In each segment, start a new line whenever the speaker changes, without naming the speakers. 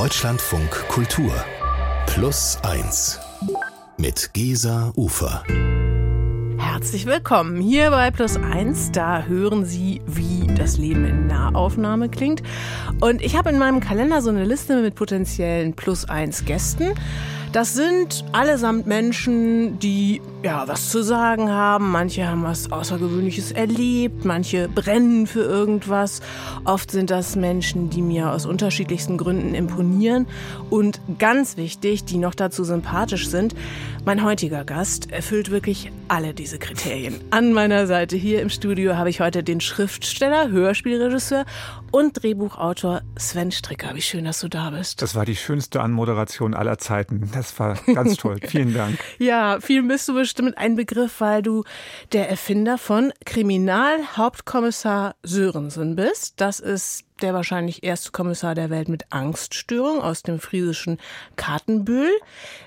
Deutschlandfunk Kultur Plus 1 mit Gesa Ufer.
Herzlich willkommen hier bei Plus 1. Da hören Sie, wie das Leben in Nahaufnahme klingt. Und ich habe in meinem Kalender so eine Liste mit potenziellen Plus 1 Gästen. Das sind allesamt Menschen, die ja was zu sagen haben. Manche haben was Außergewöhnliches erlebt, manche brennen für irgendwas. Oft sind das Menschen, die mir aus unterschiedlichsten Gründen imponieren. Und ganz wichtig, die noch dazu sympathisch sind. Mein heutiger Gast erfüllt wirklich alle diese Kriterien. An meiner Seite hier im Studio habe ich heute den Schriftsteller, Hörspielregisseur und Drehbuchautor Sven Stricker. Wie schön, dass du da bist.
Das war die schönste Anmoderation aller Zeiten. Das war ganz toll. Vielen Dank.
ja, vielen bist du bestimmt ein Begriff, weil du der Erfinder von Kriminalhauptkommissar Sörensen bist. Das ist der wahrscheinlich erste Kommissar der Welt mit Angststörung aus dem friesischen Kartenbühl.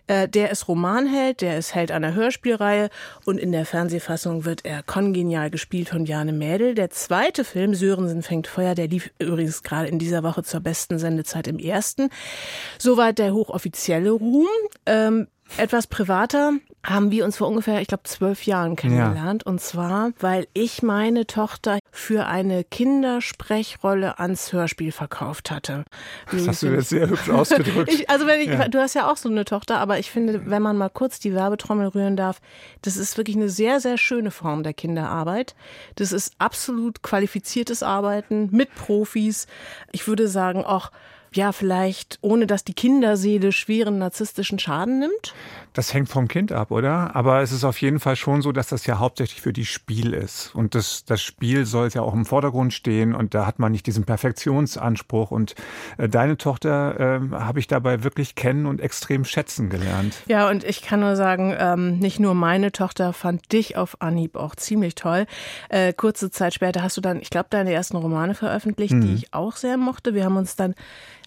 Äh, der ist Romanheld, der ist Held einer Hörspielreihe und in der Fernsehfassung wird er kongenial gespielt von Jane Mädel. Der zweite Film, Sörensen fängt Feuer, der lief übrigens gerade in dieser Woche zur besten Sendezeit im ersten. Soweit der hochoffizielle Ruhm. Ähm, etwas privater haben wir uns vor ungefähr, ich glaube, zwölf Jahren kennengelernt. Ja. Und zwar, weil ich meine Tochter für eine Kindersprechrolle ans Hörspiel verkauft hatte.
Das hast du jetzt sehr hübsch ausgedrückt.
ich, also wenn ich, ja. du hast ja auch so eine Tochter, aber ich finde, wenn man mal kurz die Werbetrommel rühren darf, das ist wirklich eine sehr, sehr schöne Form der Kinderarbeit. Das ist absolut qualifiziertes Arbeiten mit Profis. Ich würde sagen auch ja, vielleicht ohne dass die Kinderseele schweren narzisstischen Schaden nimmt?
Das hängt vom Kind ab, oder? Aber es ist auf jeden Fall schon so, dass das ja hauptsächlich für die Spiel ist. Und das, das Spiel soll ja auch im Vordergrund stehen und da hat man nicht diesen Perfektionsanspruch. Und äh, deine Tochter äh, habe ich dabei wirklich kennen und extrem schätzen gelernt.
Ja, und ich kann nur sagen, ähm, nicht nur meine Tochter fand dich auf Anhieb auch ziemlich toll. Äh, kurze Zeit später hast du dann, ich glaube, deine ersten Romane veröffentlicht, mhm. die ich auch sehr mochte. Wir haben uns dann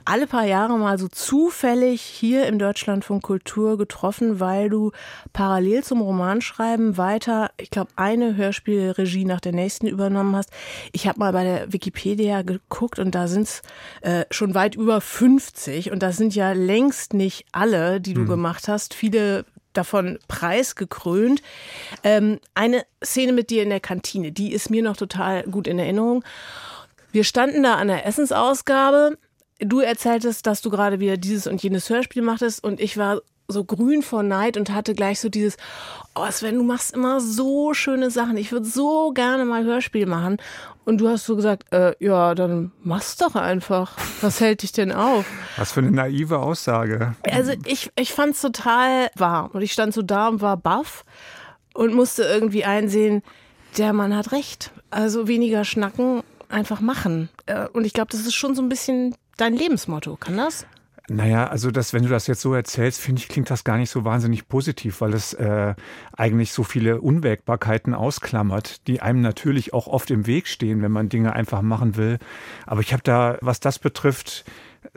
alle paar Jahre mal so zufällig hier im Deutschlandfunk Kultur getroffen, weil du parallel zum Romanschreiben weiter, ich glaube, eine Hörspielregie nach der nächsten übernommen hast. Ich habe mal bei der Wikipedia geguckt und da sind es äh, schon weit über 50 und das sind ja längst nicht alle, die du mhm. gemacht hast. Viele davon preisgekrönt. Ähm, eine Szene mit dir in der Kantine, die ist mir noch total gut in Erinnerung. Wir standen da an der Essensausgabe du erzähltest, dass du gerade wieder dieses und jenes Hörspiel machtest und ich war so grün vor Neid und hatte gleich so dieses, oh Sven, du machst immer so schöne Sachen. Ich würde so gerne mal Hörspiel machen. Und du hast so gesagt, äh, ja, dann mach's doch einfach. Was hält dich denn auf?
Was für eine naive Aussage.
Also ich, ich fand's total wahr. Und ich stand so da und war baff und musste irgendwie einsehen, der Mann hat recht. Also weniger schnacken, einfach machen. Äh, und ich glaube, das ist schon so ein bisschen dein Lebensmotto. Kann das?
Naja, also das, wenn du das jetzt so erzählst, finde ich, klingt das gar nicht so wahnsinnig positiv, weil es äh, eigentlich so viele Unwägbarkeiten ausklammert, die einem natürlich auch oft im Weg stehen, wenn man Dinge einfach machen will. Aber ich habe da, was das betrifft,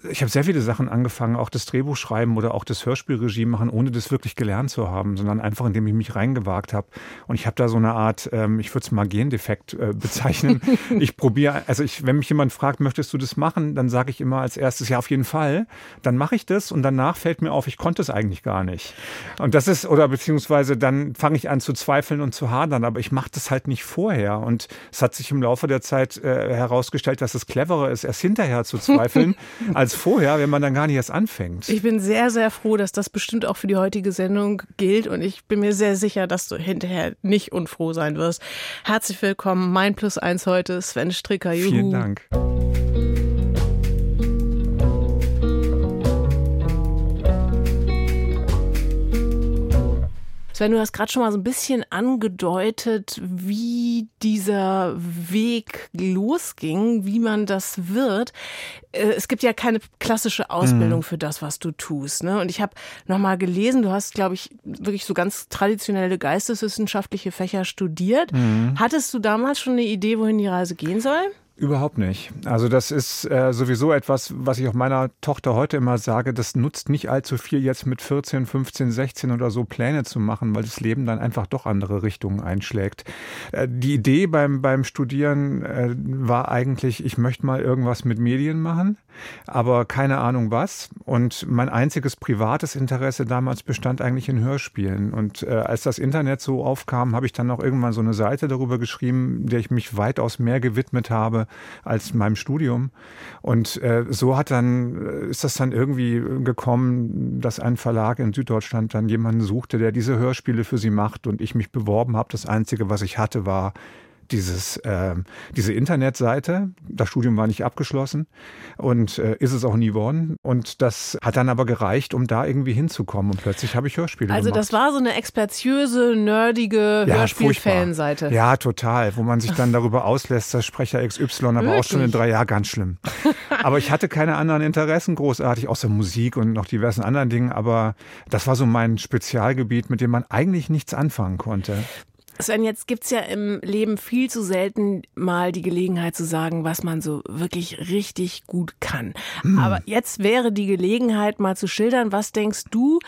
ich habe sehr viele Sachen angefangen, auch das Drehbuch schreiben oder auch das Hörspielregie machen, ohne das wirklich gelernt zu haben, sondern einfach, indem ich mich reingewagt habe. Und ich habe da so eine Art, ähm, ich würde es mal Gendefekt äh, bezeichnen. ich probiere, also ich, wenn mich jemand fragt, möchtest du das machen, dann sage ich immer als erstes, ja, auf jeden Fall. Dann mache ich das und danach fällt mir auf, ich konnte es eigentlich gar nicht. Und das ist, oder beziehungsweise dann fange ich an zu zweifeln und zu hadern, aber ich mache das halt nicht vorher. Und es hat sich im Laufe der Zeit äh, herausgestellt, dass es cleverer ist, erst hinterher zu zweifeln, als vorher, wenn man dann gar nicht erst anfängt.
Ich bin sehr, sehr froh, dass das bestimmt auch für die heutige Sendung gilt und ich bin mir sehr sicher, dass du hinterher nicht unfroh sein wirst. Herzlich willkommen, mein Plus eins heute, Sven Stricker.
Juhu. Vielen Dank.
Sven, du hast gerade schon mal so ein bisschen angedeutet, wie dieser Weg losging, wie man das wird. Äh, es gibt ja keine klassische Ausbildung mhm. für das, was du tust. Ne? Und ich habe nochmal gelesen, du hast, glaube ich, wirklich so ganz traditionelle geisteswissenschaftliche Fächer studiert. Mhm. Hattest du damals schon eine Idee, wohin die Reise gehen soll?
Überhaupt nicht. Also das ist äh, sowieso etwas, was ich auch meiner Tochter heute immer sage, das nutzt nicht allzu viel jetzt mit 14, 15, 16 oder so Pläne zu machen, weil das Leben dann einfach doch andere Richtungen einschlägt. Äh, die Idee beim, beim Studieren äh, war eigentlich, ich möchte mal irgendwas mit Medien machen. Aber keine Ahnung was. Und mein einziges privates Interesse damals bestand eigentlich in Hörspielen. Und äh, als das Internet so aufkam, habe ich dann auch irgendwann so eine Seite darüber geschrieben, der ich mich weitaus mehr gewidmet habe als meinem Studium. Und äh, so hat dann, äh, ist das dann irgendwie gekommen, dass ein Verlag in Süddeutschland dann jemanden suchte, der diese Hörspiele für sie macht und ich mich beworben habe. Das Einzige, was ich hatte, war dieses, äh, diese Internetseite. Das Studium war nicht abgeschlossen und äh, ist es auch nie worden. Und das hat dann aber gereicht, um da irgendwie hinzukommen. Und plötzlich habe ich Hörspiele
also
gemacht.
Also das war so eine expertiöse, nerdige ja, Hörspiel-Fanseite.
Ja, total. Wo man sich dann darüber auslässt, dass Sprecher XY, aber Wirklich? auch schon in drei Jahren ganz schlimm. aber ich hatte keine anderen Interessen großartig, außer Musik und noch diversen anderen Dingen. Aber das war so mein Spezialgebiet, mit dem man eigentlich nichts anfangen konnte.
Sven, jetzt gibt's ja im Leben viel zu selten mal die Gelegenheit zu sagen, was man so wirklich richtig gut kann. Hm. Aber jetzt wäre die Gelegenheit mal zu schildern, was denkst du,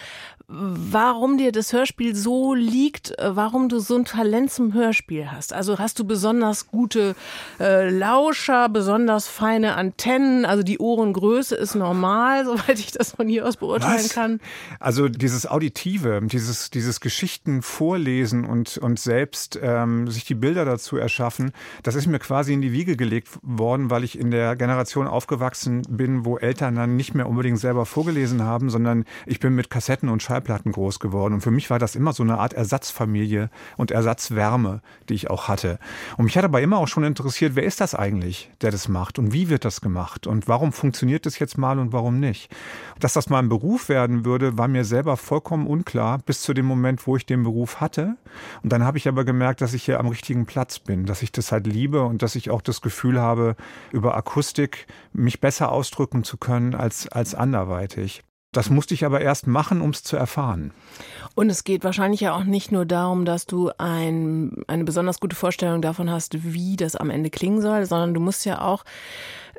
warum dir das Hörspiel so liegt, äh, warum du so ein Talent zum Hörspiel hast. Also hast du besonders gute äh, Lauscher, besonders feine Antennen, also die Ohrengröße ist normal, soweit ich das von hier aus beurteilen Was? kann.
Also dieses Auditive, dieses, dieses Geschichten vorlesen und, und selbst ähm, sich die Bilder dazu erschaffen, das ist mir quasi in die Wiege gelegt worden, weil ich in der Generation aufgewachsen bin, wo Eltern dann nicht mehr unbedingt selber vorgelesen haben, sondern ich bin mit Kassetten und Schallplatten Schallplatten groß geworden. Und für mich war das immer so eine Art Ersatzfamilie und Ersatzwärme, die ich auch hatte. Und mich hat aber immer auch schon interessiert, wer ist das eigentlich, der das macht und wie wird das gemacht und warum funktioniert das jetzt mal und warum nicht. Dass das mal ein Beruf werden würde, war mir selber vollkommen unklar bis zu dem Moment, wo ich den Beruf hatte. Und dann habe ich aber gemerkt, dass ich hier am richtigen Platz bin, dass ich das halt liebe und dass ich auch das Gefühl habe, über Akustik mich besser ausdrücken zu können als, als anderweitig. Das musste ich aber erst machen, um es zu erfahren.
Und es geht wahrscheinlich ja auch nicht nur darum, dass du ein, eine besonders gute Vorstellung davon hast, wie das am Ende klingen soll, sondern du musst ja auch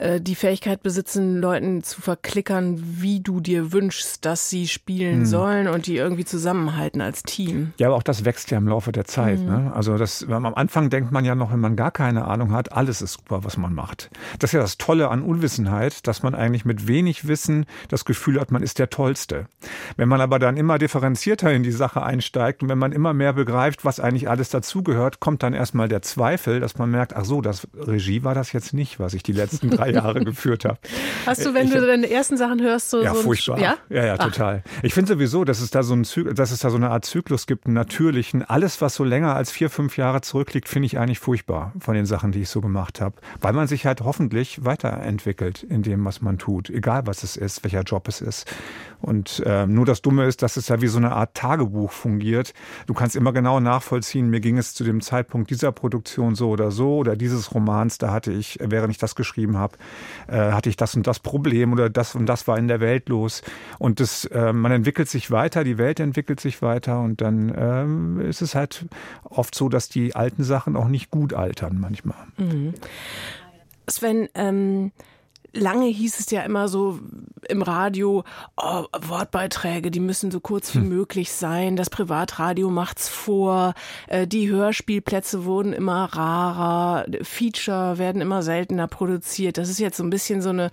äh, die Fähigkeit besitzen, Leuten zu verklickern, wie du dir wünschst, dass sie spielen hm. sollen und die irgendwie zusammenhalten als Team.
Ja, aber auch das wächst ja im Laufe der Zeit. Hm. Ne? Also das, am Anfang denkt man ja noch, wenn man gar keine Ahnung hat, alles ist super, was man macht. Das ist ja das Tolle an Unwissenheit, dass man eigentlich mit wenig Wissen das Gefühl hat, man ist der Tollste. Wenn man aber dann immer differenzierter in die Sache einsteigt und wenn man immer mehr begreift, was eigentlich alles dazugehört, kommt dann erstmal der Zweifel, dass man merkt, ach so, das Regie war das jetzt nicht, was ich die letzten drei Jahre geführt habe.
Hast du, wenn ich, du deine ersten Sachen hörst, so.
Ja,
so
furchtbar. Ja, ja, ja total. Ich finde sowieso, dass es da so ein dass es da so eine Art Zyklus gibt, einen natürlichen. Alles, was so länger als vier, fünf Jahre zurückliegt, finde ich eigentlich furchtbar von den Sachen, die ich so gemacht habe. Weil man sich halt hoffentlich weiterentwickelt in dem, was man tut. Egal, was es ist, welcher Job es ist. Und äh, nur das Dumme ist, dass es ja wie so eine Art Tagebuch fungiert. Du kannst immer genau nachvollziehen, mir ging es zu dem Zeitpunkt dieser Produktion so oder so oder dieses Romans, da hatte ich, während ich das geschrieben habe, äh, hatte ich das und das Problem oder das und das war in der Welt los. Und das, äh, man entwickelt sich weiter, die Welt entwickelt sich weiter und dann äh, ist es halt oft so, dass die alten Sachen auch nicht gut altern manchmal. Mhm.
Sven, ähm, lange hieß es ja immer so im Radio, oh, Wortbeiträge, die müssen so kurz wie hm. möglich sein. Das Privatradio macht's vor. Äh, die Hörspielplätze wurden immer rarer. Feature werden immer seltener produziert. Das ist jetzt so ein bisschen so eine,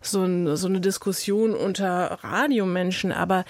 so, ein, so eine Diskussion unter Radiomenschen. Aber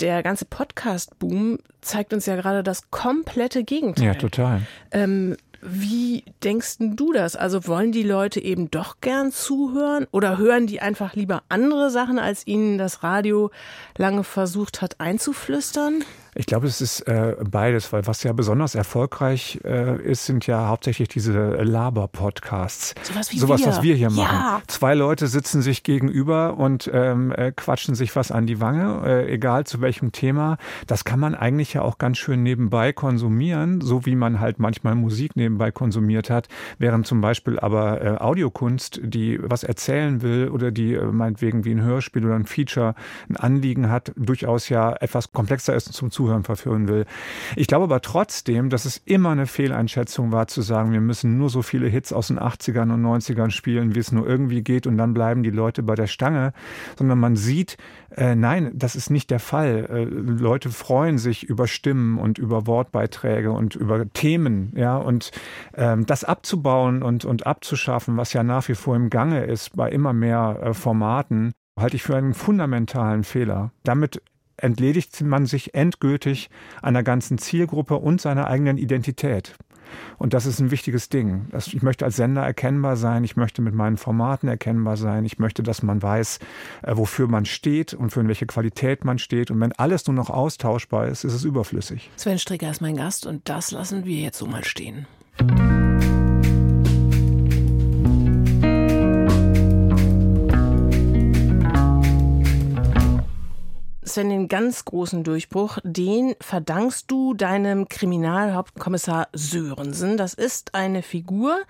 der ganze Podcast-Boom zeigt uns ja gerade das komplette Gegenteil.
Ja, total.
Ähm, wie denkst du das? Also wollen die Leute eben doch gern zuhören oder hören die einfach lieber andere Sachen, als ihnen das Radio lange versucht hat einzuflüstern?
Ich glaube, es ist äh, beides, weil was ja besonders erfolgreich äh, ist, sind ja hauptsächlich diese Laber-Podcasts.
Sowas, wie
Sowas
wir.
was wir hier machen.
Ja.
Zwei Leute sitzen sich gegenüber und ähm, äh, quatschen sich was an die Wange, äh, egal zu welchem Thema. Das kann man eigentlich ja auch ganz schön nebenbei konsumieren, so wie man halt manchmal Musik nebenbei konsumiert hat, während zum Beispiel aber äh, Audiokunst, die was erzählen will oder die äh, meinetwegen wie ein Hörspiel oder ein Feature ein Anliegen hat, durchaus ja etwas komplexer ist zum Zuhören Zuhören verführen will. Ich glaube aber trotzdem, dass es immer eine Fehleinschätzung war, zu sagen, wir müssen nur so viele Hits aus den 80ern und 90ern spielen, wie es nur irgendwie geht und dann bleiben die Leute bei der Stange, sondern man sieht, äh, nein, das ist nicht der Fall. Äh, Leute freuen sich über Stimmen und über Wortbeiträge und über Themen, ja, und ähm, das abzubauen und, und abzuschaffen, was ja nach wie vor im Gange ist bei immer mehr äh, Formaten, halte ich für einen fundamentalen Fehler. Damit entledigt man sich endgültig einer ganzen Zielgruppe und seiner eigenen Identität. Und das ist ein wichtiges Ding. Ich möchte als Sender erkennbar sein, ich möchte mit meinen Formaten erkennbar sein, ich möchte, dass man weiß, äh, wofür man steht und für welche Qualität man steht. Und wenn alles nur noch austauschbar ist, ist es überflüssig.
Sven Stricker ist mein Gast und das lassen wir jetzt so mal stehen. Sven, den ganz großen Durchbruch, den verdankst du deinem Kriminalhauptkommissar Sörensen. Das ist eine Figur,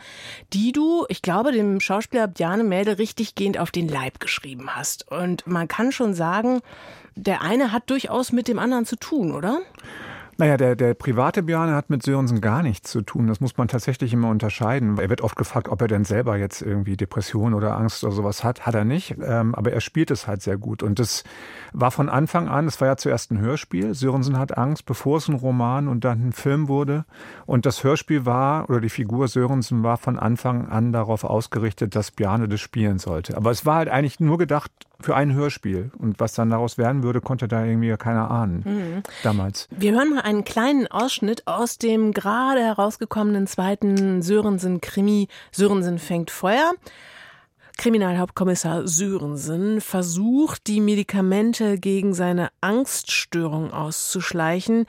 die du, ich glaube, dem Schauspieler Bjane Mädel richtiggehend auf den Leib geschrieben hast. Und man kann schon sagen, der eine hat durchaus mit dem anderen zu tun, oder?
Naja, der, der private Björn hat mit Sörensen gar nichts zu tun. Das muss man tatsächlich immer unterscheiden. Er wird oft gefragt, ob er denn selber jetzt irgendwie Depression oder Angst oder sowas hat. Hat er nicht. Ähm, aber er spielt es halt sehr gut. Und das war von Anfang an, es war ja zuerst ein Hörspiel. Sörensen hat Angst, bevor es ein Roman und dann ein Film wurde. Und das Hörspiel war, oder die Figur Sörensen war von Anfang an darauf ausgerichtet, dass Bjane das spielen sollte. Aber es war halt eigentlich nur gedacht für ein Hörspiel. Und was dann daraus werden würde, konnte da irgendwie keiner ahnen mhm. damals.
Wir hören mal einen kleinen Ausschnitt aus dem gerade herausgekommenen zweiten Sörensen-Krimi Sörensen fängt Feuer. Kriminalhauptkommissar Sörensen versucht, die Medikamente gegen seine Angststörung auszuschleichen.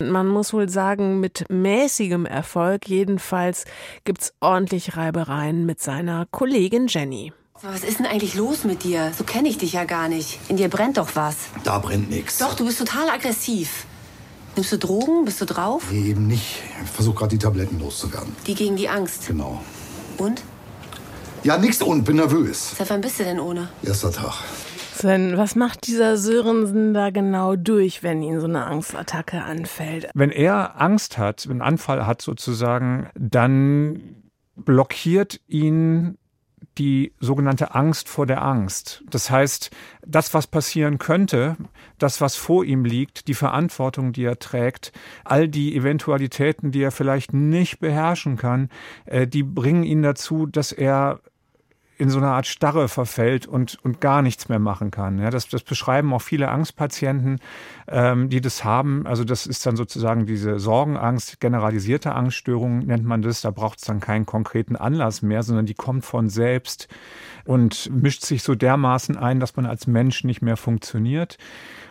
Man muss wohl sagen, mit mäßigem Erfolg. Jedenfalls gibt's ordentlich Reibereien mit seiner Kollegin Jenny.
Was ist denn eigentlich los mit dir? So kenne ich dich ja gar nicht. In dir brennt doch was.
Da brennt nichts.
Doch, du bist total aggressiv. Nimmst du Drogen? Bist du drauf?
Nee, eben nicht. Ich versuche gerade die Tabletten loszuwerden.
Die gegen die Angst?
Genau.
Und?
Ja, nix und, bin nervös.
Seit wann bist du denn ohne?
Erster Tag.
Sven, was macht dieser Sörensen da genau durch, wenn ihn so eine Angstattacke anfällt?
Wenn er Angst hat, einen Anfall hat sozusagen, dann blockiert ihn die sogenannte Angst vor der Angst. Das heißt, das, was passieren könnte, das, was vor ihm liegt, die Verantwortung, die er trägt, all die Eventualitäten, die er vielleicht nicht beherrschen kann, äh, die bringen ihn dazu, dass er in so eine Art Starre verfällt und, und gar nichts mehr machen kann. Ja, das, das beschreiben auch viele Angstpatienten, ähm, die das haben. Also das ist dann sozusagen diese Sorgenangst, generalisierte Angststörung nennt man das. Da braucht es dann keinen konkreten Anlass mehr, sondern die kommt von selbst und mischt sich so dermaßen ein, dass man als Mensch nicht mehr funktioniert.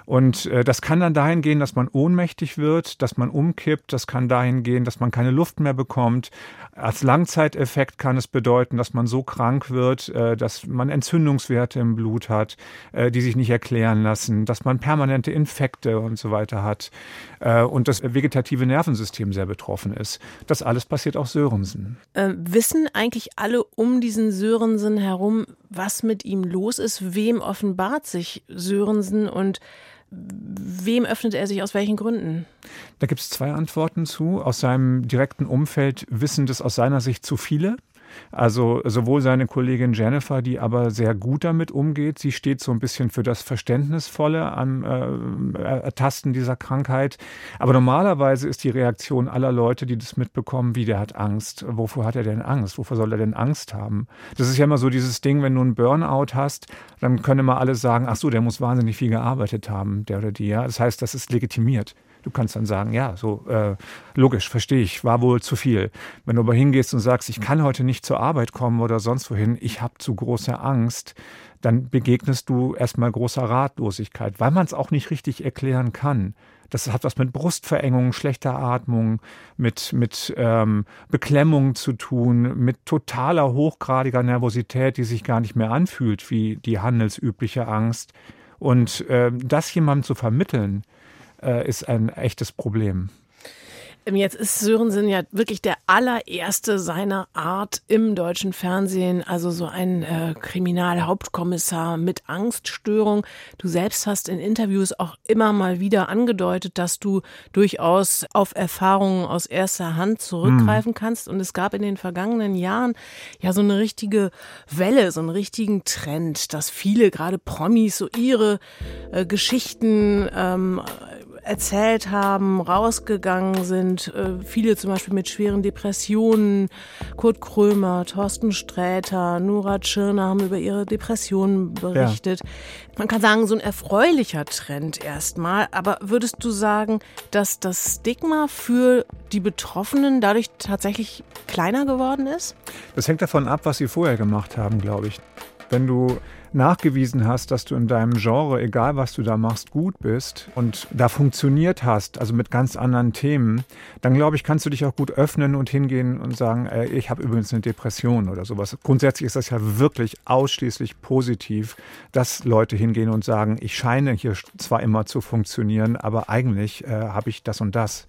Und äh, das kann dann dahin gehen, dass man ohnmächtig wird, dass man umkippt. Das kann dahin gehen, dass man keine Luft mehr bekommt. Als Langzeiteffekt kann es bedeuten, dass man so krank wird, äh, dass man Entzündungswerte im Blut hat, äh, die sich nicht erklären lassen, dass man permanente Infekte und so weiter hat äh, und das vegetative Nervensystem sehr betroffen ist. Das alles passiert auch Sörensen.
Äh, wissen eigentlich alle um diesen Sörensen herum, was mit ihm los ist? Wem offenbart sich Sörensen und Wem öffnet er sich aus welchen Gründen?
Da gibt es zwei Antworten zu. Aus seinem direkten Umfeld wissen das aus seiner Sicht zu viele. Also sowohl seine Kollegin Jennifer, die aber sehr gut damit umgeht, sie steht so ein bisschen für das Verständnisvolle am äh, Ertasten dieser Krankheit. Aber normalerweise ist die Reaktion aller Leute, die das mitbekommen, wie der hat Angst. Wovor hat er denn Angst? Wovor soll er denn Angst haben? Das ist ja immer so dieses Ding, wenn du einen Burnout hast, dann können immer alle sagen, ach so, der muss wahnsinnig viel gearbeitet haben, der oder die. Ja? Das heißt, das ist legitimiert. Du kannst dann sagen, ja, so äh, logisch, verstehe ich, war wohl zu viel. Wenn du aber hingehst und sagst, ich kann heute nicht zur Arbeit kommen oder sonst wohin, ich habe zu große Angst, dann begegnest du erstmal großer Ratlosigkeit, weil man es auch nicht richtig erklären kann. Das hat was mit Brustverengung, schlechter Atmung, mit, mit ähm, Beklemmung zu tun, mit totaler hochgradiger Nervosität, die sich gar nicht mehr anfühlt wie die handelsübliche Angst. Und äh, das jemandem zu vermitteln, äh, ist ein echtes Problem.
Jetzt ist Sörensen ja wirklich der allererste seiner Art im deutschen Fernsehen, also so ein äh, Kriminalhauptkommissar mit Angststörung. Du selbst hast in Interviews auch immer mal wieder angedeutet, dass du durchaus auf Erfahrungen aus erster Hand zurückgreifen mhm. kannst. Und es gab in den vergangenen Jahren ja so eine richtige Welle, so einen richtigen Trend, dass viele, gerade Promis, so ihre äh, Geschichten ähm, erzählt haben, rausgegangen sind. Äh, viele zum Beispiel mit schweren Depressionen. Kurt Krömer, Thorsten Sträter, Nora Tschirner haben über ihre Depressionen berichtet. Ja. Man kann sagen, so ein erfreulicher Trend erstmal. Aber würdest du sagen, dass das Stigma für die Betroffenen dadurch tatsächlich kleiner geworden ist?
Das hängt davon ab, was sie vorher gemacht haben, glaube ich. Wenn du nachgewiesen hast, dass du in deinem Genre, egal was du da machst, gut bist und da funktioniert hast, also mit ganz anderen Themen, dann glaube ich, kannst du dich auch gut öffnen und hingehen und sagen, ey, ich habe übrigens eine Depression oder sowas. Grundsätzlich ist das ja wirklich ausschließlich positiv, dass Leute hingehen und sagen, ich scheine hier zwar immer zu funktionieren, aber eigentlich äh, habe ich das und das.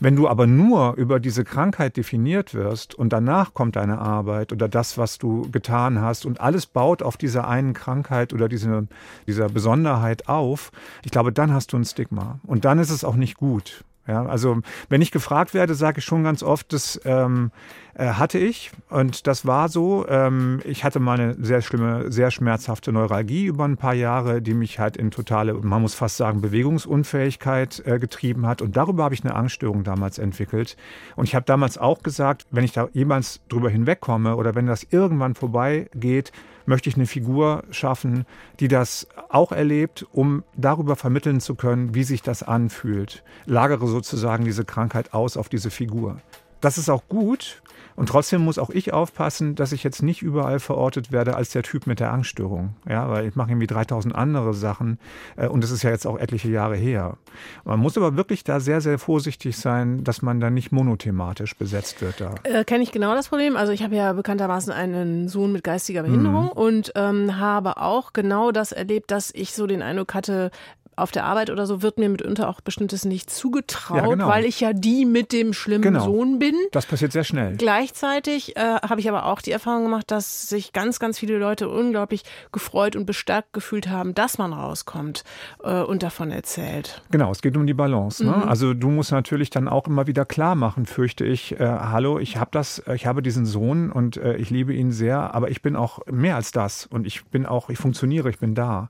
Wenn du aber nur über diese Krankheit definiert wirst und danach kommt deine Arbeit oder das, was du getan hast und alles baut auf dieser einen Krankheit oder diese, dieser Besonderheit auf, ich glaube, dann hast du ein Stigma. Und dann ist es auch nicht gut. Ja, also wenn ich gefragt werde, sage ich schon ganz oft, das ähm, äh, hatte ich und das war so. Ähm, ich hatte mal eine sehr schlimme, sehr schmerzhafte Neuralgie über ein paar Jahre, die mich halt in totale, man muss fast sagen, Bewegungsunfähigkeit äh, getrieben hat und darüber habe ich eine Angststörung damals entwickelt. Und ich habe damals auch gesagt, wenn ich da jemals drüber hinwegkomme oder wenn das irgendwann vorbeigeht, möchte ich eine Figur schaffen, die das auch erlebt, um darüber vermitteln zu können, wie sich das anfühlt. Lagere sozusagen diese Krankheit aus auf diese Figur. Das ist auch gut, und trotzdem muss auch ich aufpassen, dass ich jetzt nicht überall verortet werde als der Typ mit der Angststörung. Ja, weil ich mache irgendwie 3000 andere Sachen äh, und es ist ja jetzt auch etliche Jahre her. Man muss aber wirklich da sehr, sehr vorsichtig sein, dass man da nicht monothematisch besetzt wird. Da
äh, kenne ich genau das Problem. Also ich habe ja bekanntermaßen einen Sohn mit geistiger Behinderung mhm. und ähm, habe auch genau das erlebt, dass ich so den Eindruck hatte, auf der Arbeit oder so wird mir mitunter auch bestimmtes nicht zugetraut, ja, genau. weil ich ja die mit dem schlimmen genau. Sohn bin.
Das passiert sehr schnell.
Gleichzeitig äh, habe ich aber auch die Erfahrung gemacht, dass sich ganz, ganz viele Leute unglaublich gefreut und bestärkt gefühlt haben, dass man rauskommt äh, und davon erzählt.
Genau, es geht um die Balance. Ne? Mhm. Also du musst natürlich dann auch immer wieder klar machen, fürchte ich, äh, hallo, ich habe das, ich habe diesen Sohn und äh, ich liebe ihn sehr, aber ich bin auch mehr als das und ich bin auch, ich funktioniere, ich bin da.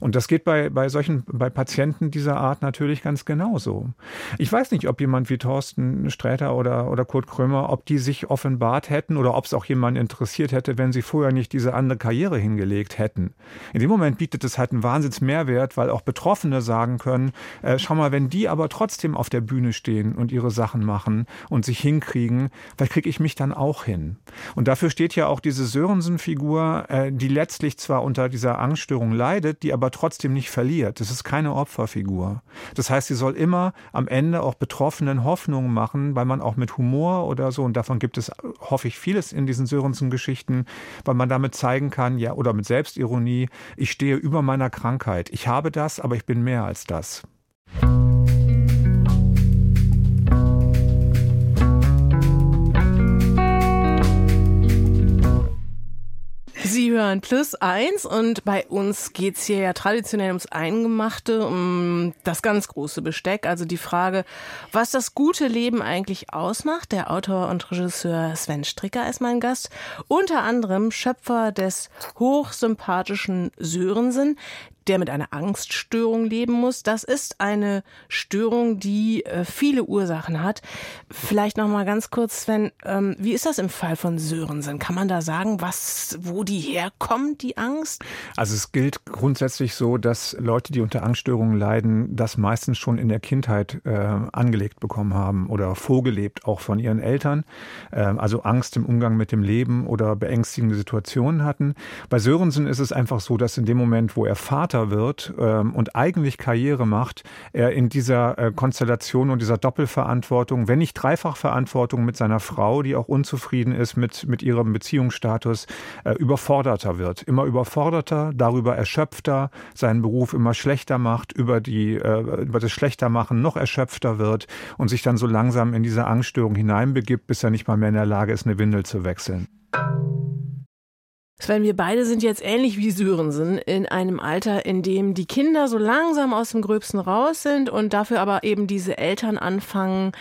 Und das geht bei, bei solchen bei Patienten dieser Art natürlich ganz genauso. Ich weiß nicht, ob jemand wie Thorsten Sträter oder, oder Kurt Krömer, ob die sich offenbart hätten oder ob es auch jemanden interessiert hätte, wenn sie vorher nicht diese andere Karriere hingelegt hätten. In dem Moment bietet es halt einen Wahnsinns Mehrwert, weil auch Betroffene sagen können, äh, schau mal, wenn die aber trotzdem auf der Bühne stehen und ihre Sachen machen und sich hinkriegen, vielleicht kriege ich mich dann auch hin. Und dafür steht ja auch diese Sörensen-Figur, äh, die letztlich zwar unter dieser Angststörung leidet, die aber trotzdem nicht verliert. Das ist ist keine Opferfigur. Das heißt, sie soll immer am Ende auch Betroffenen Hoffnungen machen, weil man auch mit Humor oder so, und davon gibt es, hoffe ich, vieles in diesen Sörensen-Geschichten, weil man damit zeigen kann, ja, oder mit Selbstironie, ich stehe über meiner Krankheit. Ich habe das, aber ich bin mehr als das.
Sie hören Plus eins und bei uns geht's hier ja traditionell ums Eingemachte, um das ganz große Besteck. Also die Frage, was das gute Leben eigentlich ausmacht. Der Autor und Regisseur Sven Stricker ist mein Gast. Unter anderem Schöpfer des hochsympathischen Sörensen, der mit einer Angststörung leben muss. Das ist eine Störung, die äh, viele Ursachen hat. Vielleicht noch mal ganz kurz, Sven, ähm, wie ist das im Fall von Sörensen? Kann man da sagen, was, wo die herkommt, die Angst?
Also es gilt grundsätzlich so, dass Leute, die unter Angststörungen leiden, das meistens schon in der Kindheit äh, angelegt bekommen haben oder vorgelebt, auch von ihren Eltern. Äh, also Angst im Umgang mit dem Leben oder beängstigende Situationen hatten. Bei Sörensen ist es einfach so, dass in dem Moment, wo er Vater Vater wird ähm, und eigentlich Karriere macht, er in dieser äh, Konstellation und dieser Doppelverantwortung, wenn nicht Dreifachverantwortung mit seiner Frau, die auch unzufrieden ist mit, mit ihrem Beziehungsstatus, äh, überfordert überforderter wird. Immer überforderter, darüber erschöpfter, seinen Beruf immer schlechter macht, über, die, äh, über das Schlechtermachen noch erschöpfter wird und sich dann so langsam in diese Angststörung hineinbegibt, bis er nicht mal mehr in der Lage ist, eine Windel zu wechseln.
Sven, wir beide sind jetzt ähnlich wie Sörensen in einem Alter, in dem die Kinder so langsam aus dem Gröbsten raus sind und dafür aber eben diese Eltern anfangen,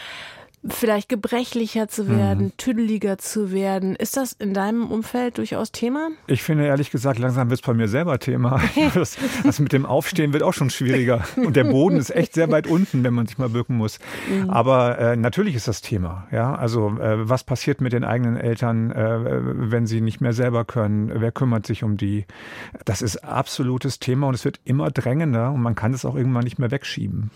vielleicht gebrechlicher zu werden, mhm. tüdeliger zu werden. Ist das in deinem Umfeld durchaus Thema?
Ich finde ehrlich gesagt, langsam wird es bei mir selber Thema. Das, das, mit dem Aufstehen wird auch schon schwieriger. Und der Boden ist echt sehr weit unten, wenn man sich mal bücken muss. Mhm. Aber äh, natürlich ist das Thema. Ja, also äh, was passiert mit den eigenen Eltern, äh, wenn sie nicht mehr selber können? Wer kümmert sich um die? Das ist absolutes Thema und es wird immer drängender und man kann es auch irgendwann nicht mehr wegschieben.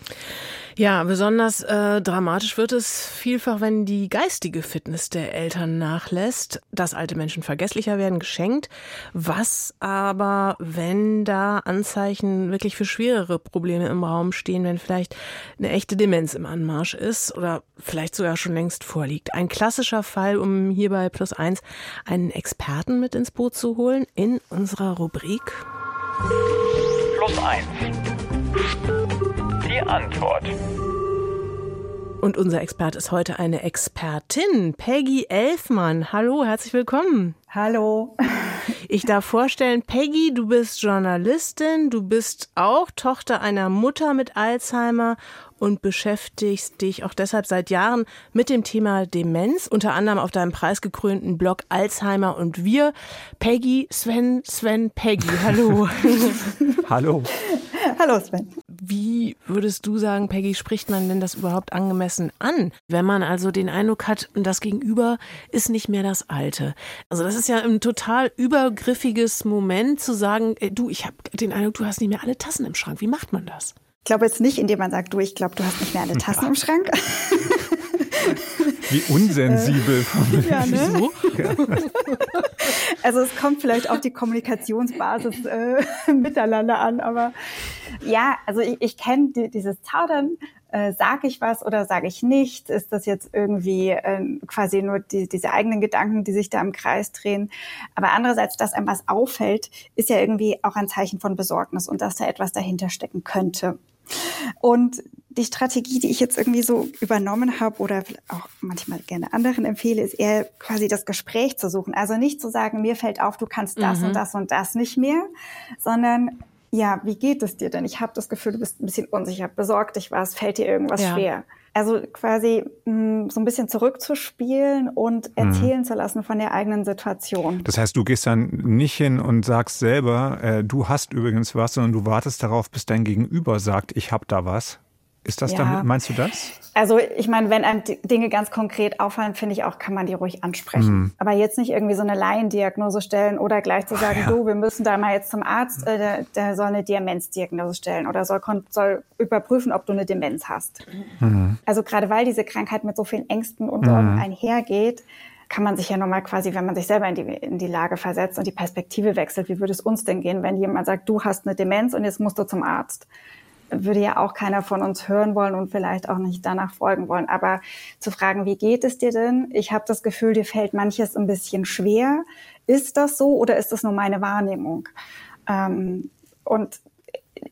Ja, besonders äh, dramatisch wird es vielfach, wenn die geistige Fitness der Eltern nachlässt, dass alte Menschen vergesslicher werden, geschenkt. Was aber, wenn da Anzeichen wirklich für schwerere Probleme im Raum stehen, wenn vielleicht eine echte Demenz im Anmarsch ist oder vielleicht sogar schon längst vorliegt. Ein klassischer Fall, um hier bei Plus Eins einen Experten mit ins Boot zu holen in unserer Rubrik
Plus Eins die Antwort.
Und unser Experte ist heute eine Expertin, Peggy Elfmann. Hallo, herzlich willkommen.
Hallo.
Ich darf vorstellen, Peggy, du bist Journalistin, du bist auch Tochter einer Mutter mit Alzheimer und beschäftigst dich auch deshalb seit Jahren mit dem Thema Demenz, unter anderem auf deinem preisgekrönten Blog Alzheimer und wir. Peggy, Sven, Sven, Peggy. Hallo.
Hallo.
Hallo Sven.
Wie würdest du sagen, Peggy, spricht man denn das überhaupt angemessen an? Wenn man also den Eindruck hat, das Gegenüber ist nicht mehr das Alte. Also das ist ja ein total übergriffiges Moment zu sagen, ey, du, ich habe den Eindruck, du hast nicht mehr alle Tassen im Schrank. Wie macht man das?
Ich glaube jetzt nicht, indem man sagt, du, ich glaube, du hast nicht mehr alle Tassen ja. im Schrank.
Wie unsensibel.
Äh, ja, ne? So? Also es kommt vielleicht auf die Kommunikationsbasis äh, miteinander an, aber ja, also ich, ich kenne die, dieses Zaudern. Äh, sage ich was oder sage ich nichts? Ist das jetzt irgendwie äh, quasi nur die, diese eigenen Gedanken, die sich da im Kreis drehen? Aber andererseits, dass einem was auffällt, ist ja irgendwie auch ein Zeichen von Besorgnis und dass da etwas dahinter stecken könnte. Und die Strategie, die ich jetzt irgendwie so übernommen habe oder auch manchmal gerne anderen empfehle, ist eher quasi das Gespräch zu suchen. Also nicht zu sagen, mir fällt auf, du kannst das mhm. und das und das nicht mehr, sondern ja, wie geht es dir denn? Ich habe das Gefühl, du bist ein bisschen unsicher, besorgt dich was, fällt dir irgendwas ja. schwer? Also quasi mh, mm, so ein bisschen zurückzuspielen und mhm. erzählen mhm. zu lassen von der eigenen Situation.
Das heißt, du gehst dann nicht hin und sagst selber, äh, du hast übrigens was, sondern du wartest darauf, bis dein Gegenüber sagt, ich habe da was. Ist das ja. damit, meinst du das?
Also ich meine, wenn einem Dinge ganz konkret auffallen, finde ich auch, kann man die ruhig ansprechen. Mhm. Aber jetzt nicht irgendwie so eine Laiendiagnose stellen oder gleich zu sagen, ja. du, wir müssen da mal jetzt zum Arzt, äh, der, der soll eine Demenzdiagnose stellen oder soll, soll überprüfen, ob du eine Demenz hast. Mhm. Also gerade weil diese Krankheit mit so vielen Ängsten und Sorgen mhm. einhergeht, kann man sich ja nochmal quasi, wenn man sich selber in die, in die Lage versetzt und die Perspektive wechselt, wie würde es uns denn gehen, wenn jemand sagt, du hast eine Demenz und jetzt musst du zum Arzt? Würde ja auch keiner von uns hören wollen und vielleicht auch nicht danach folgen wollen. Aber zu fragen, wie geht es dir denn? Ich habe das Gefühl, dir fällt manches ein bisschen schwer. Ist das so oder ist das nur meine Wahrnehmung? Ähm, und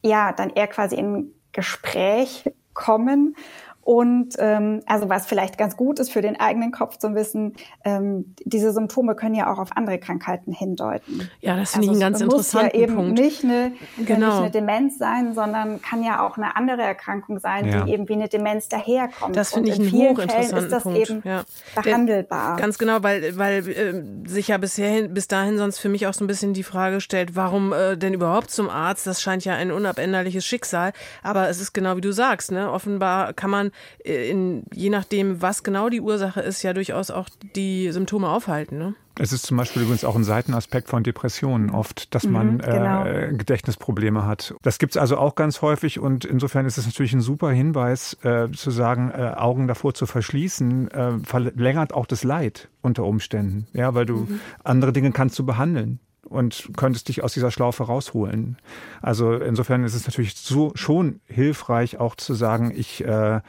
ja, dann eher quasi in Gespräch kommen und ähm, also was vielleicht ganz gut ist für den eigenen Kopf zu wissen, ähm, diese Symptome können ja auch auf andere Krankheiten hindeuten.
Ja, das finde also ich einen ganz interessanten
Punkt. muss ja eben
Nicht
eine, genau. nicht eine Demenz sein, sondern kann ja auch eine andere Erkrankung sein, ja. die eben wie eine Demenz daherkommt.
Das finde ich einen hochinteressanten
ist das
Punkt.
eben ja. behandelbar.
Der, ganz genau, weil, weil äh, sich ja bisher, bis dahin sonst für mich auch so ein bisschen die Frage stellt, warum äh, denn überhaupt zum Arzt? Das scheint ja ein unabänderliches Schicksal. Aber es ist genau wie du sagst, ne? Offenbar kann man in, je nachdem, was genau die Ursache ist, ja durchaus auch die Symptome aufhalten. Ne?
Es ist zum Beispiel übrigens auch ein Seitenaspekt von Depressionen oft, dass man mhm, genau. äh, Gedächtnisprobleme hat. Das gibt es also auch ganz häufig und insofern ist es natürlich ein super Hinweis äh, zu sagen, äh, Augen davor zu verschließen, äh, verlängert auch das Leid unter Umständen. Ja, weil du mhm. andere Dinge kannst du behandeln und könntest dich aus dieser Schlaufe rausholen. Also insofern ist es natürlich so schon hilfreich, auch zu sagen, ich äh,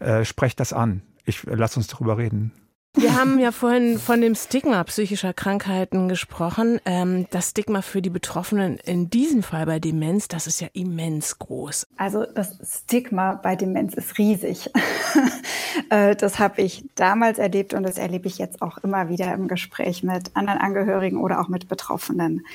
äh, spreche das an. Ich äh, lass uns darüber reden.
Wir haben ja vorhin von dem Stigma psychischer Krankheiten gesprochen. Ähm, das Stigma für die Betroffenen in diesem Fall bei Demenz, das ist ja immens groß.
Also das Stigma bei Demenz ist riesig. Äh, das habe ich damals erlebt und das erlebe ich jetzt auch immer wieder im Gespräch mit anderen Angehörigen oder auch mit Betroffenen.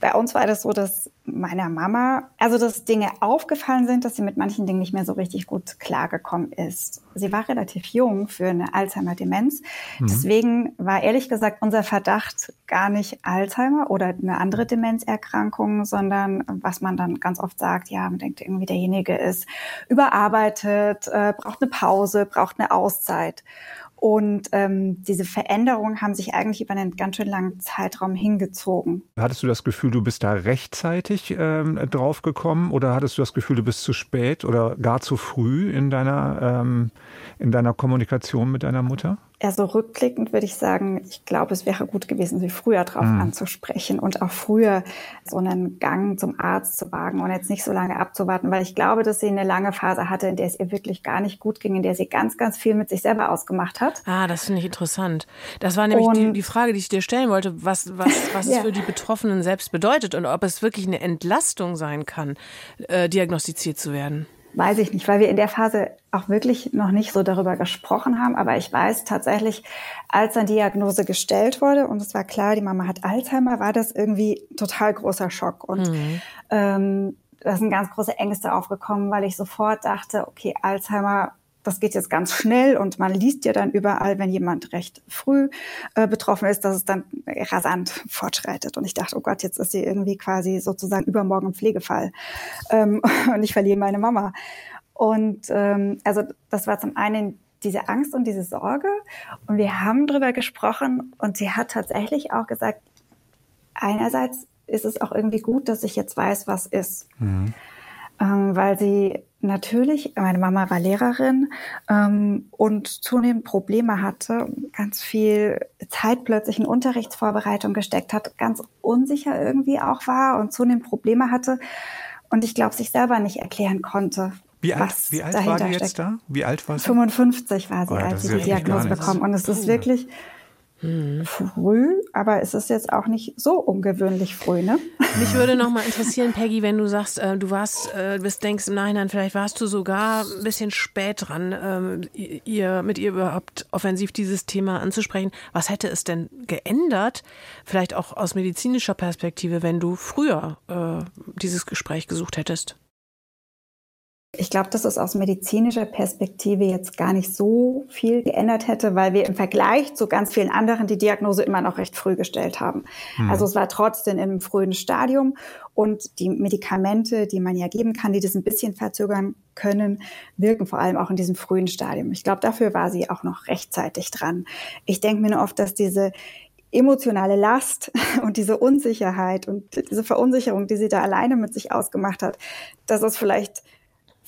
Bei uns war das so, dass meiner Mama, also dass Dinge aufgefallen sind, dass sie mit manchen Dingen nicht mehr so richtig gut klargekommen ist. Sie war relativ jung für eine Alzheimer-Demenz. Mhm. Deswegen war ehrlich gesagt unser Verdacht gar nicht Alzheimer oder eine andere Demenzerkrankung, sondern was man dann ganz oft sagt, ja, man denkt irgendwie, derjenige ist überarbeitet, äh, braucht eine Pause, braucht eine Auszeit. Und ähm, diese Veränderungen haben sich eigentlich über einen ganz schön langen Zeitraum hingezogen.
Hattest du das Gefühl, du bist da rechtzeitig ähm, drauf gekommen oder hattest du das Gefühl, du bist zu spät oder gar zu früh in deiner, ähm, in deiner Kommunikation mit deiner Mutter?
Also rückblickend würde ich sagen, ich glaube, es wäre gut gewesen, sie früher drauf mhm. anzusprechen und auch früher so einen Gang zum Arzt zu wagen und jetzt nicht so lange abzuwarten, weil ich glaube, dass sie eine lange Phase hatte, in der es ihr wirklich gar nicht gut ging, in der sie ganz, ganz viel mit sich selber ausgemacht hat.
Ah, das finde ich interessant. Das war nämlich die, die, Frage, die ich dir stellen wollte, was, was, was ja. es für die Betroffenen selbst bedeutet und ob es wirklich eine Entlastung sein kann, äh, diagnostiziert zu werden.
Weiß ich nicht, weil wir in der Phase auch wirklich noch nicht so darüber gesprochen haben. Aber ich weiß tatsächlich, als dann Diagnose gestellt wurde und es war klar, die Mama hat Alzheimer, war das irgendwie total großer Schock. Und mhm. ähm, da sind ganz große Ängste aufgekommen, weil ich sofort dachte, okay, Alzheimer das geht jetzt ganz schnell und man liest ja dann überall, wenn jemand recht früh äh, betroffen ist, dass es dann rasant fortschreitet. Und ich dachte, oh Gott, jetzt ist sie irgendwie quasi sozusagen übermorgen im Pflegefall ähm, und ich verliere meine Mama. Und ähm, also das war zum einen diese Angst und diese Sorge. Und wir haben drüber gesprochen und sie hat tatsächlich auch gesagt, einerseits ist es auch irgendwie gut, dass ich jetzt weiß, was ist. Mhm. Ähm, weil sie natürlich, meine Mama war Lehrerin ähm, und zunehmend Probleme hatte, ganz viel Zeit plötzlich in Unterrichtsvorbereitung gesteckt hat, ganz unsicher irgendwie auch war und zunehmend Probleme hatte und ich glaube, sich selber nicht erklären konnte.
Wie alt, wie alt war die jetzt da? Wie alt war
sie? 55 war sie, oh, als sie die Diagnose bekommen. Und es ist wirklich, hm. Früh, aber es ist jetzt auch nicht so ungewöhnlich früh, ne?
Mich würde noch mal interessieren, Peggy, wenn du sagst, äh, du warst, äh, bist, denkst im Nachhinein, vielleicht warst du sogar ein bisschen spät dran, äh, ihr, mit ihr überhaupt offensiv dieses Thema anzusprechen. Was hätte es denn geändert, vielleicht auch aus medizinischer Perspektive, wenn du früher äh, dieses Gespräch gesucht hättest?
Ich glaube, dass es aus medizinischer Perspektive jetzt gar nicht so viel geändert hätte, weil wir im Vergleich zu ganz vielen anderen die Diagnose immer noch recht früh gestellt haben. Hm. Also es war trotzdem im frühen Stadium und die Medikamente, die man ja geben kann, die das ein bisschen verzögern können, wirken vor allem auch in diesem frühen Stadium. Ich glaube, dafür war sie auch noch rechtzeitig dran. Ich denke mir nur oft, dass diese emotionale Last und diese Unsicherheit und diese Verunsicherung, die sie da alleine mit sich ausgemacht hat, dass es vielleicht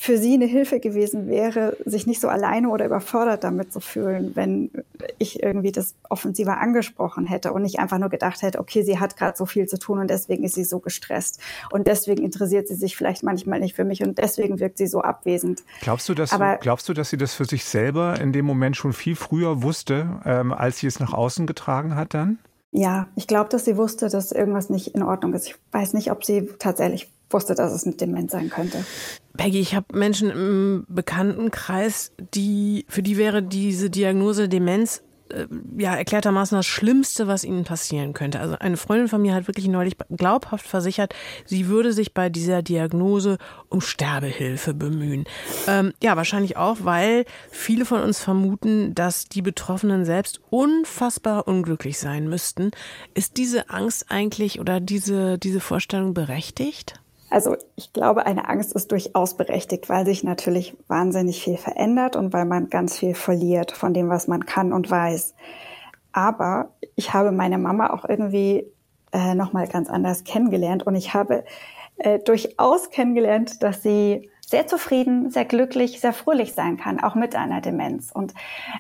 für sie eine Hilfe gewesen wäre, sich nicht so alleine oder überfordert damit zu fühlen, wenn ich irgendwie das offensiver angesprochen hätte und nicht einfach nur gedacht hätte, okay, sie hat gerade so viel zu tun und deswegen ist sie so gestresst und deswegen interessiert sie sich vielleicht manchmal nicht für mich und deswegen wirkt sie so abwesend.
Glaubst du, dass, Aber, glaubst du, dass sie das für sich selber in dem Moment schon viel früher wusste, ähm, als sie es nach außen getragen hat dann?
Ja, ich glaube, dass sie wusste, dass irgendwas nicht in Ordnung ist. Ich weiß nicht, ob sie tatsächlich wusste, dass es eine Demenz sein könnte.
Peggy, ich habe Menschen im Bekanntenkreis, die für die wäre diese Diagnose Demenz äh, ja erklärtermaßen das Schlimmste, was ihnen passieren könnte. Also eine Freundin von mir hat wirklich neulich glaubhaft versichert, sie würde sich bei dieser Diagnose um Sterbehilfe bemühen. Ähm, ja, wahrscheinlich auch, weil viele von uns vermuten, dass die Betroffenen selbst unfassbar unglücklich sein müssten. Ist diese Angst eigentlich oder diese, diese Vorstellung berechtigt?
Also ich glaube, eine Angst ist durchaus berechtigt, weil sich natürlich wahnsinnig viel verändert und weil man ganz viel verliert von dem, was man kann und weiß. Aber ich habe meine Mama auch irgendwie äh, nochmal ganz anders kennengelernt und ich habe äh, durchaus kennengelernt, dass sie sehr zufrieden, sehr glücklich, sehr fröhlich sein kann, auch mit einer Demenz. Und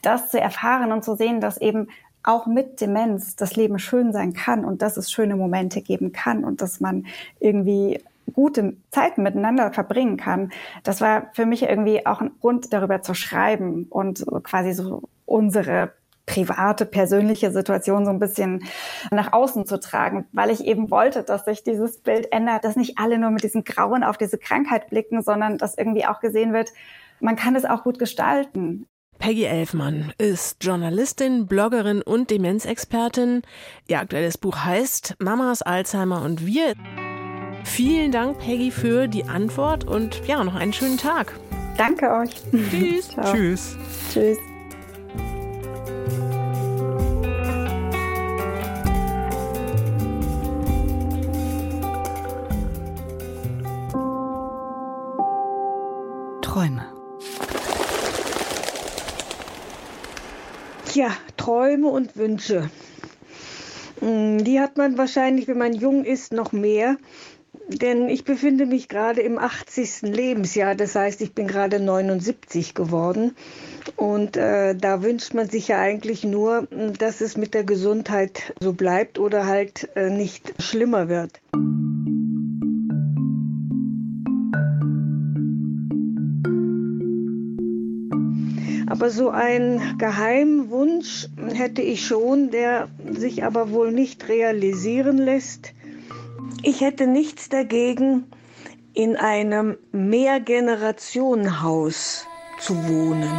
das zu erfahren und zu sehen, dass eben auch mit Demenz das Leben schön sein kann und dass es schöne Momente geben kann und dass man irgendwie gute Zeiten miteinander verbringen kann, das war für mich irgendwie auch ein Grund, darüber zu schreiben und quasi so unsere private, persönliche Situation so ein bisschen nach außen zu tragen, weil ich eben wollte, dass sich dieses Bild ändert, dass nicht alle nur mit diesem Grauen auf diese Krankheit blicken, sondern dass irgendwie auch gesehen wird, man kann es auch gut gestalten.
Peggy Elfmann ist Journalistin, Bloggerin und Demenzexpertin. Ihr aktuelles Buch heißt Mamas Alzheimer und wir. Vielen Dank, Peggy, für die Antwort und ja, noch einen schönen Tag.
Danke euch.
Tschüss.
Tschüss.
Tschüss.
Träume.
Tja, Träume und Wünsche. Hm, Die hat man wahrscheinlich, wenn man jung ist, noch mehr. Denn ich befinde mich gerade im 80. Lebensjahr. Das heißt, ich bin gerade 79 geworden. Und äh, da wünscht man sich ja eigentlich nur, dass es mit der Gesundheit so bleibt oder halt äh, nicht schlimmer wird. Aber so einen geheimen Wunsch hätte ich schon, der sich aber wohl nicht realisieren lässt. Ich hätte nichts dagegen, in einem Mehrgenerationenhaus zu wohnen.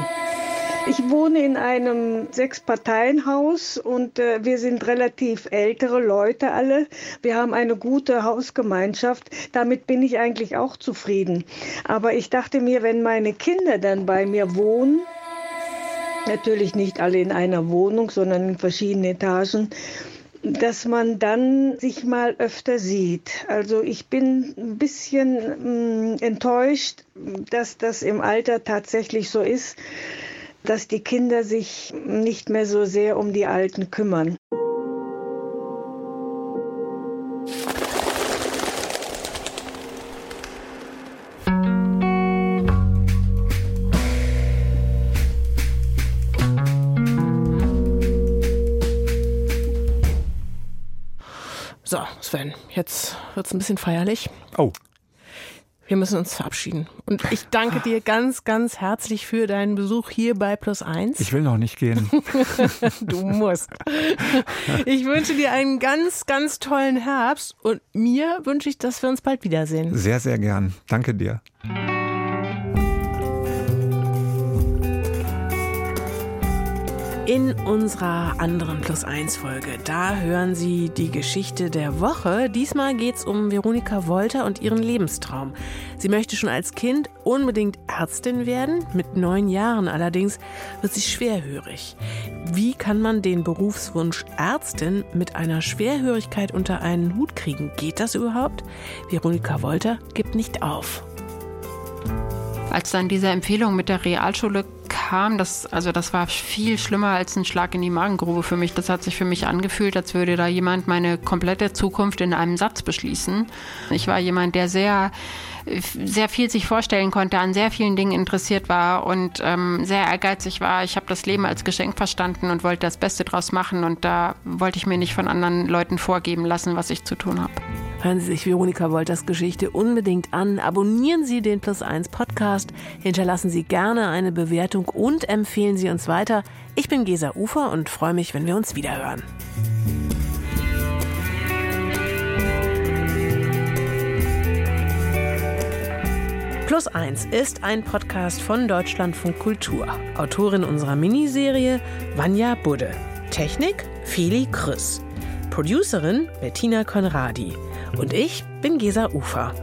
Ich wohne in einem Sechs-Parteien-Haus und äh, wir sind relativ ältere Leute alle. Wir haben eine gute Hausgemeinschaft. Damit bin ich eigentlich auch zufrieden. Aber ich dachte mir, wenn meine Kinder dann bei mir wohnen, natürlich nicht alle in einer Wohnung, sondern in verschiedenen Etagen, dass man dann sich mal öfter sieht. Also ich bin ein bisschen mh, enttäuscht, dass das im Alter tatsächlich so ist, dass die Kinder sich nicht mehr so sehr um die Alten kümmern.
Jetzt wird's ein bisschen feierlich.
Oh,
Wir müssen uns verabschieden. Und ich danke dir ganz, ganz herzlich für deinen Besuch hier bei Plus Eins.
ich will noch nicht gehen.
Du musst. Ich wünsche dir einen ganz, ganz tollen Herbst und mir wünsche ich, dass wir uns bald wiedersehen.
Sehr, sehr gern. Danke dir.
In unserer anderen Plus 1 Folge, da hören Sie die Geschichte der Woche. Diesmal geht es um Veronika Wolter und ihren Lebenstraum. Sie möchte schon als Kind unbedingt Ärztin werden. Mit neun Jahren allerdings wird sie schwerhörig. Wie kann man den Berufswunsch Ärztin mit einer Schwerhörigkeit unter einen Hut kriegen? Geht das überhaupt? Veronika Wolter gibt nicht auf.
Als dann diese Empfehlung mit der Realschule kam, das, also das war viel schlimmer als ein Schlag in die Magengrube für mich. Das hat sich für mich angefühlt, als würde da jemand meine komplette Zukunft in einem Satz beschließen. Ich war jemand, der sehr sehr viel sich vorstellen konnte, an sehr vielen Dingen interessiert war und ähm, sehr ehrgeizig war. Ich habe das Leben als Geschenk verstanden und wollte das Beste draus machen und da wollte ich mir nicht von anderen Leuten vorgeben lassen, was ich zu tun habe.
Hören Sie sich Veronika Wolters Geschichte unbedingt an. Abonnieren Sie den Plus 1 Podcast, hinterlassen Sie gerne eine Bewertung und empfehlen Sie uns weiter. Ich bin Gesa Ufer und freue mich, wenn wir uns wiederhören. Plus 1 ist ein Podcast von Deutschlandfunk Kultur. Autorin unserer Miniserie Vanja Budde. Technik Feli Krüss. Producerin Bettina Konradi. Und ich bin Gesa Ufer.